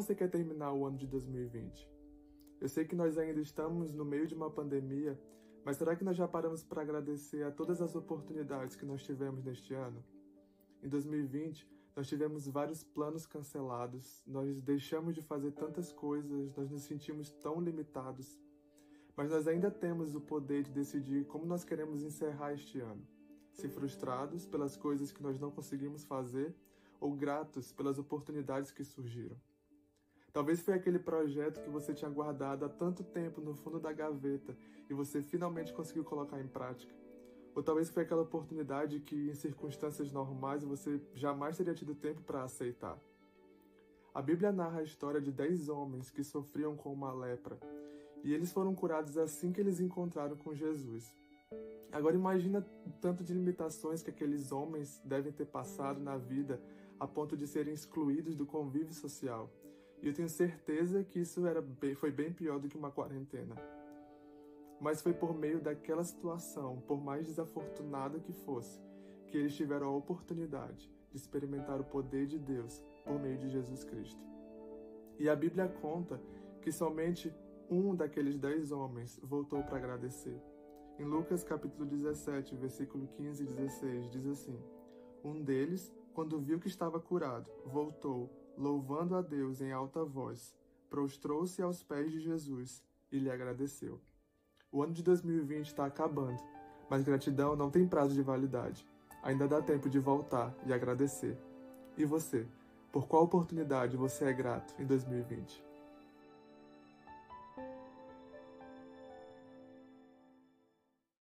você quer terminar o ano de 2020? Eu sei que nós ainda estamos no meio de uma pandemia, mas será que nós já paramos para agradecer a todas as oportunidades que nós tivemos neste ano? Em 2020, nós tivemos vários planos cancelados, nós deixamos de fazer tantas coisas, nós nos sentimos tão limitados. Mas nós ainda temos o poder de decidir como nós queremos encerrar este ano. Se frustrados pelas coisas que nós não conseguimos fazer ou gratos pelas oportunidades que surgiram. Talvez foi aquele projeto que você tinha guardado há tanto tempo no fundo da gaveta e você finalmente conseguiu colocar em prática. Ou talvez foi aquela oportunidade que, em circunstâncias normais, você jamais teria tido tempo para aceitar. A Bíblia narra a história de dez homens que sofriam com uma lepra, e eles foram curados assim que eles encontraram com Jesus. Agora imagina o tanto de limitações que aqueles homens devem ter passado na vida a ponto de serem excluídos do convívio social. E eu tenho certeza que isso era bem, foi bem pior do que uma quarentena. Mas foi por meio daquela situação, por mais desafortunada que fosse, que eles tiveram a oportunidade de experimentar o poder de Deus por meio de Jesus Cristo. E a Bíblia conta que somente um daqueles dez homens voltou para agradecer. Em Lucas capítulo 17, versículo 15 e 16, diz assim: Um deles, quando viu que estava curado, voltou, louvando a Deus em alta voz, prostrou-se aos pés de Jesus e lhe agradeceu. O ano de 2020 está acabando, mas gratidão não tem prazo de validade. Ainda dá tempo de voltar e agradecer. E você? Por qual oportunidade você é grato em 2020?